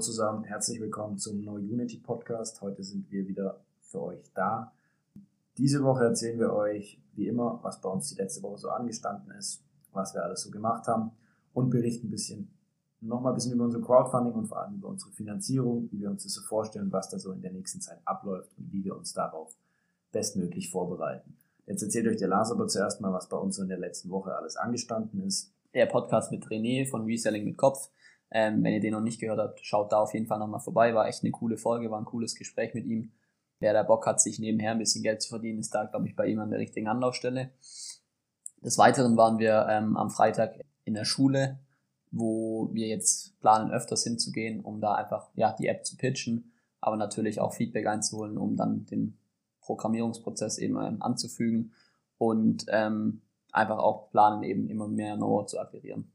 zusammen, herzlich willkommen zum No Unity Podcast. Heute sind wir wieder für euch da. Diese Woche erzählen wir euch, wie immer, was bei uns die letzte Woche so angestanden ist, was wir alles so gemacht haben und berichten ein bisschen, nochmal ein bisschen über unser Crowdfunding und vor allem über unsere Finanzierung, wie wir uns das so vorstellen, was da so in der nächsten Zeit abläuft und wie wir uns darauf bestmöglich vorbereiten. Jetzt erzählt euch der Lars aber zuerst mal, was bei uns so in der letzten Woche alles angestanden ist. Der Podcast mit René von Reselling mit Kopf ähm, wenn ihr den noch nicht gehört habt, schaut da auf jeden Fall nochmal vorbei. War echt eine coole Folge, war ein cooles Gespräch mit ihm. Wer da Bock hat, sich nebenher ein bisschen Geld zu verdienen, ist da, glaube ich, bei ihm an der richtigen Anlaufstelle. Des Weiteren waren wir ähm, am Freitag in der Schule, wo wir jetzt planen, öfters hinzugehen, um da einfach ja, die App zu pitchen, aber natürlich auch Feedback einzuholen, um dann den Programmierungsprozess eben ähm, anzufügen und ähm, einfach auch planen, eben immer mehr Know-how zu akquirieren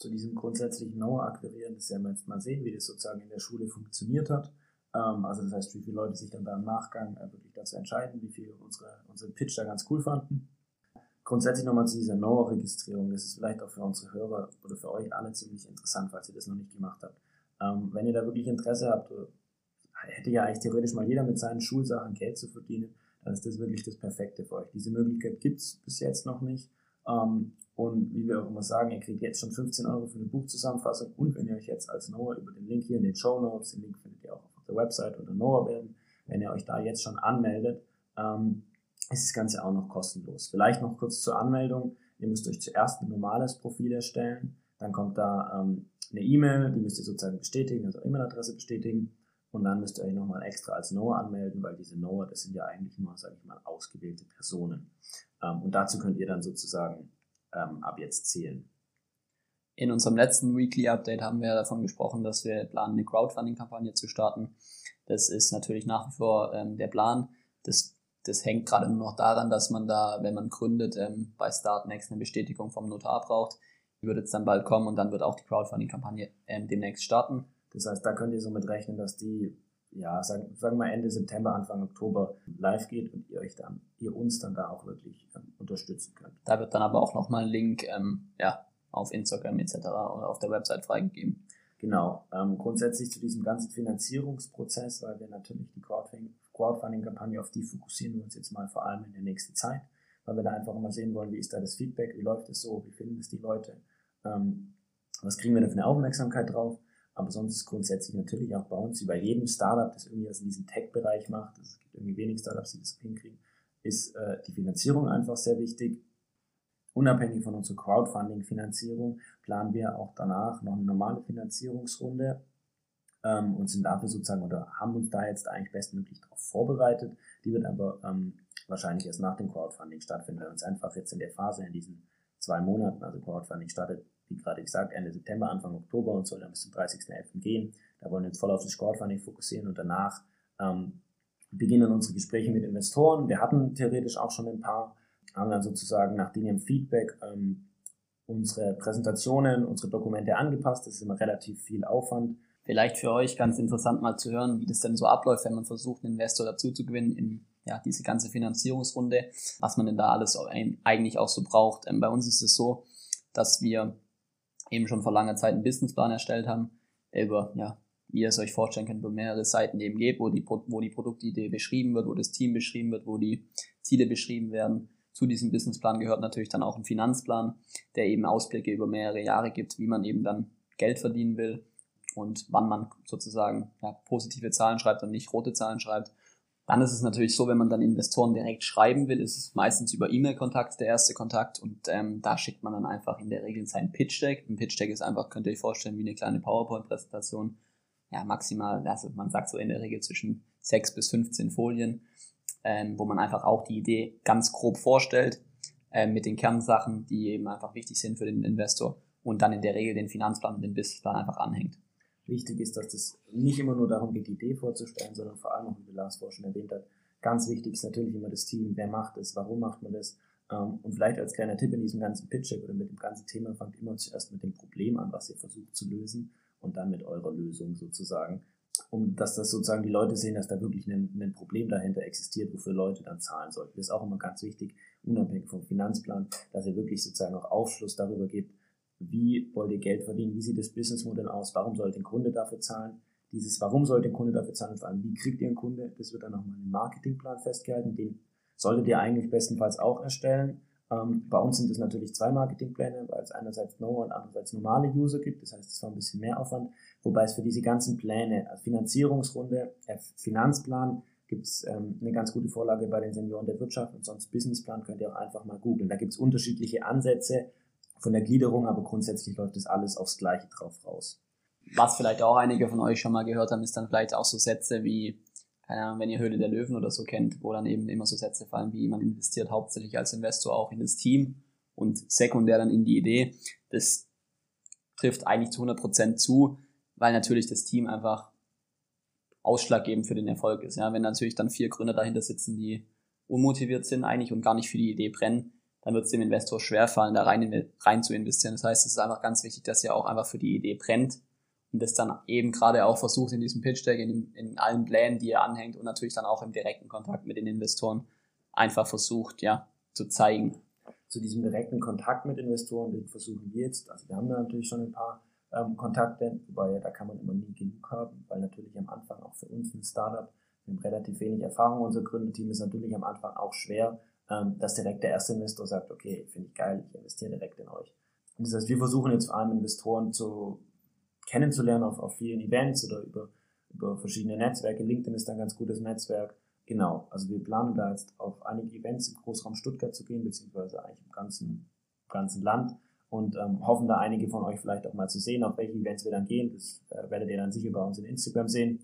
zu diesem grundsätzlichen Know-how akquirieren, das werden wir jetzt mal sehen, wie das sozusagen in der Schule funktioniert hat. Ähm, also das heißt, wie viele Leute sich dann da im Nachgang äh, wirklich dazu entscheiden, wie viele unsere, unsere Pitch da ganz cool fanden. Grundsätzlich nochmal zu dieser Know-how-Registrierung, das ist vielleicht auch für unsere Hörer oder für euch alle ziemlich interessant, falls ihr das noch nicht gemacht habt. Ähm, wenn ihr da wirklich Interesse habt, äh, hätte ja eigentlich theoretisch mal jeder mit seinen Schulsachen Geld zu verdienen, dann ist das wirklich das Perfekte für euch. Diese Möglichkeit gibt es bis jetzt noch nicht. Ähm, und wie wir auch immer sagen, ihr kriegt jetzt schon 15 Euro für eine Buchzusammenfassung und wenn ihr euch jetzt als Noah über den Link hier in den Show Notes, den Link findet ihr auch auf der Website unter Noah werden, wenn ihr euch da jetzt schon anmeldet, ähm, ist das Ganze auch noch kostenlos. Vielleicht noch kurz zur Anmeldung. Ihr müsst euch zuerst ein normales Profil erstellen, dann kommt da ähm, eine E-Mail, die müsst ihr sozusagen bestätigen, also E-Mail-Adresse bestätigen und dann müsst ihr euch nochmal extra als Noah anmelden, weil diese Noah, das sind ja eigentlich nur, sage ich mal, ausgewählte Personen. Ähm, und dazu könnt ihr dann sozusagen ähm, ab jetzt zählen. In unserem letzten Weekly Update haben wir davon gesprochen, dass wir planen, eine Crowdfunding-Kampagne zu starten. Das ist natürlich nach wie vor ähm, der Plan. Das, das hängt gerade nur noch daran, dass man da, wenn man gründet, ähm, bei Startnext eine Bestätigung vom Notar braucht. Die wird jetzt dann bald kommen und dann wird auch die Crowdfunding-Kampagne ähm, demnächst starten. Das heißt, da könnt ihr somit rechnen, dass die ja, sagen, sagen wir Ende September, Anfang Oktober live geht und ihr euch dann, ihr uns dann da auch wirklich ähm, unterstützen könnt. Da wird dann aber auch nochmal ein Link, ähm, ja, auf Instagram etc. oder auf der Website freigegeben. Genau. Ähm, grundsätzlich zu diesem ganzen Finanzierungsprozess, weil wir natürlich die Crowdfunding-Kampagne, auf die fokussieren wir uns jetzt mal vor allem in der nächsten Zeit, weil wir da einfach immer sehen wollen, wie ist da das Feedback, wie läuft es so, wie finden es die Leute, ähm, was kriegen wir da für eine Aufmerksamkeit drauf aber sonst grundsätzlich natürlich auch bei uns, wie bei jedem Startup, das irgendwie was in diesem Tech-Bereich macht, es gibt irgendwie wenig Startups, die das hinkriegen, ist äh, die Finanzierung einfach sehr wichtig. Unabhängig von unserer Crowdfunding-Finanzierung planen wir auch danach noch eine normale Finanzierungsrunde ähm, und sind dafür sozusagen oder haben uns da jetzt eigentlich bestmöglich darauf vorbereitet. Die wird aber ähm, wahrscheinlich erst nach dem Crowdfunding stattfinden, weil uns einfach jetzt in der Phase, in diesen zwei Monaten, also Crowdfunding startet wie gerade gesagt, Ende September, Anfang Oktober und soll dann bis zum 30.11. gehen. Da wollen wir uns voll auf das Crowdfunding fokussieren und danach ähm, beginnen unsere Gespräche mit Investoren. Wir hatten theoretisch auch schon ein paar, haben dann sozusagen nach dem Feedback ähm, unsere Präsentationen, unsere Dokumente angepasst. Das ist immer relativ viel Aufwand. Vielleicht für euch ganz interessant mal zu hören, wie das denn so abläuft, wenn man versucht, einen Investor dazu zu gewinnen in ja, diese ganze Finanzierungsrunde, was man denn da alles eigentlich auch so braucht. Ähm, bei uns ist es so, dass wir eben schon vor langer Zeit einen Businessplan erstellt haben, der über, ja, wie ihr es euch vorstellen könnt, über mehrere Seiten eben geht, wo die, wo die Produktidee beschrieben wird, wo das Team beschrieben wird, wo die Ziele beschrieben werden. Zu diesem Businessplan gehört natürlich dann auch ein Finanzplan, der eben Ausblicke über mehrere Jahre gibt, wie man eben dann Geld verdienen will und wann man sozusagen ja, positive Zahlen schreibt und nicht rote Zahlen schreibt. Dann ist es natürlich so, wenn man dann Investoren direkt schreiben will, ist es meistens über E-Mail-Kontakt der erste Kontakt und ähm, da schickt man dann einfach in der Regel sein Pitch-Deck. Ein Pitch-Deck ist einfach, könnt ihr euch vorstellen, wie eine kleine PowerPoint-Präsentation. Ja, maximal, also man sagt so in der Regel zwischen 6 bis 15 Folien, ähm, wo man einfach auch die Idee ganz grob vorstellt, ähm, mit den Kernsachen, die eben einfach wichtig sind für den Investor und dann in der Regel den Finanzplan und den Businessplan einfach anhängt wichtig ist, dass es nicht immer nur darum geht, die Idee vorzustellen, sondern vor allem, wie Lars vorher schon erwähnt hat, ganz wichtig ist natürlich immer das Team. Wer macht es? Warum macht man das? Ähm, und vielleicht als kleiner Tipp in diesem ganzen Pitch-Check oder mit dem ganzen Thema, fangt immer zuerst mit dem Problem an, was ihr versucht zu lösen und dann mit eurer Lösung sozusagen. Um dass das sozusagen die Leute sehen, dass da wirklich ein, ein Problem dahinter existiert, wofür Leute dann zahlen sollten. Das ist auch immer ganz wichtig, unabhängig vom Finanzplan, dass ihr wirklich sozusagen auch Aufschluss darüber gebt, wie wollt ihr Geld verdienen, wie sieht das Businessmodell aus, warum sollte ein Kunde dafür zahlen, dieses, warum sollte ein Kunde dafür zahlen, vor allem, wie kriegt ihr einen Kunde, das wird dann nochmal im Marketingplan festgehalten, den solltet ihr eigentlich bestenfalls auch erstellen. Ähm, bei uns sind es natürlich zwei Marketingpläne, weil es einerseits No und andererseits normale User gibt. Das heißt, es war ein bisschen mehr Aufwand. Wobei es für diese ganzen Pläne, also Finanzierungsrunde, äh, Finanzplan, gibt es ähm, eine ganz gute Vorlage bei den Senioren der Wirtschaft und sonst Businessplan könnt ihr auch einfach mal googeln. Da gibt es unterschiedliche Ansätze von der Gliederung, aber grundsätzlich läuft das alles aufs Gleiche drauf raus. Was vielleicht auch einige von euch schon mal gehört haben, ist dann vielleicht auch so Sätze wie, keine Ahnung, wenn ihr Höhle der Löwen oder so kennt, wo dann eben immer so Sätze fallen wie, man investiert hauptsächlich als Investor auch in das Team und sekundär dann in die Idee. Das trifft eigentlich zu 100 Prozent zu, weil natürlich das Team einfach ausschlaggebend für den Erfolg ist. Ja, wenn natürlich dann vier Gründer dahinter sitzen, die unmotiviert sind eigentlich und gar nicht für die Idee brennen, dann wird es dem Investor schwerfallen, da rein, rein zu investieren. Das heißt, es ist einfach ganz wichtig, dass ihr auch einfach für die Idee brennt und das dann eben gerade auch versucht in diesem Pitch Deck, in, in allen Plänen, die ihr anhängt und natürlich dann auch im direkten Kontakt mit den Investoren einfach versucht, ja, zu zeigen. Zu diesem direkten Kontakt mit Investoren, den versuchen wir jetzt, also wir haben da natürlich schon ein paar ähm, Kontakte, wobei da kann man immer nie genug haben, weil natürlich am Anfang auch für uns ein Startup, wir haben relativ wenig Erfahrung, unser Gründerteam ist natürlich am Anfang auch schwer, ähm, dass direkt der erste Investor sagt, okay, finde ich geil, ich investiere direkt in euch. Und das heißt, wir versuchen jetzt vor allem Investoren zu kennenzulernen auf, auf vielen Events oder über, über verschiedene Netzwerke. LinkedIn ist ein ganz gutes Netzwerk. Genau, also wir planen da jetzt auf einige Events im Großraum Stuttgart zu gehen, beziehungsweise eigentlich im ganzen, ganzen Land und ähm, hoffen da einige von euch vielleicht auch mal zu sehen, auf welche Events wir dann gehen. Das äh, werdet ihr dann sicher bei uns in Instagram sehen.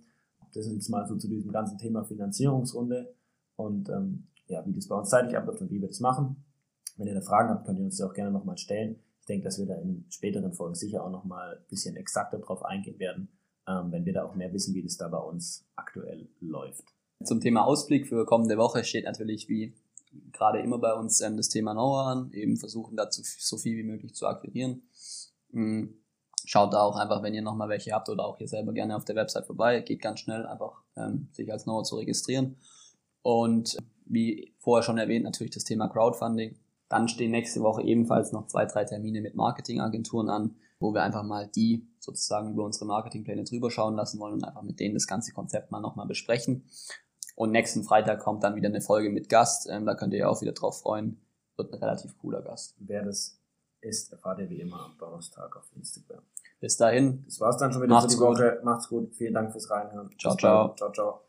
Das ist jetzt mal so zu diesem ganzen Thema Finanzierungsrunde und ähm, ja, wie das bei uns zeitlich abläuft und wie wir das machen. Wenn ihr da Fragen habt, könnt ihr uns die auch gerne nochmal stellen. Ich denke, dass wir da in späteren Folgen sicher auch nochmal ein bisschen exakter drauf eingehen werden, ähm, wenn wir da auch mehr wissen, wie das da bei uns aktuell läuft. Zum Thema Ausblick für kommende Woche steht natürlich wie gerade immer bei uns ähm, das Thema Know an, eben versuchen dazu so viel wie möglich zu akquirieren. Mhm. Schaut da auch einfach, wenn ihr nochmal welche habt oder auch ihr selber gerne auf der Website vorbei. Geht ganz schnell, einfach ähm, sich als Know zu registrieren. Und wie vorher schon erwähnt, natürlich das Thema Crowdfunding. Dann stehen nächste Woche ebenfalls noch zwei, drei Termine mit Marketingagenturen an, wo wir einfach mal die sozusagen über unsere Marketingpläne drüber schauen lassen wollen und einfach mit denen das ganze Konzept mal nochmal besprechen. Und nächsten Freitag kommt dann wieder eine Folge mit Gast. Ähm, da könnt ihr auch wieder drauf freuen. Wird ein relativ cooler Gast. Wer das ist, erfahrt ihr wie immer am Donnerstag auf Instagram. Bis dahin. Das war's dann schon wieder Macht's für die Woche. Macht's gut. Vielen Dank fürs Reinhören. Ciao, ciao. Ciao, ciao.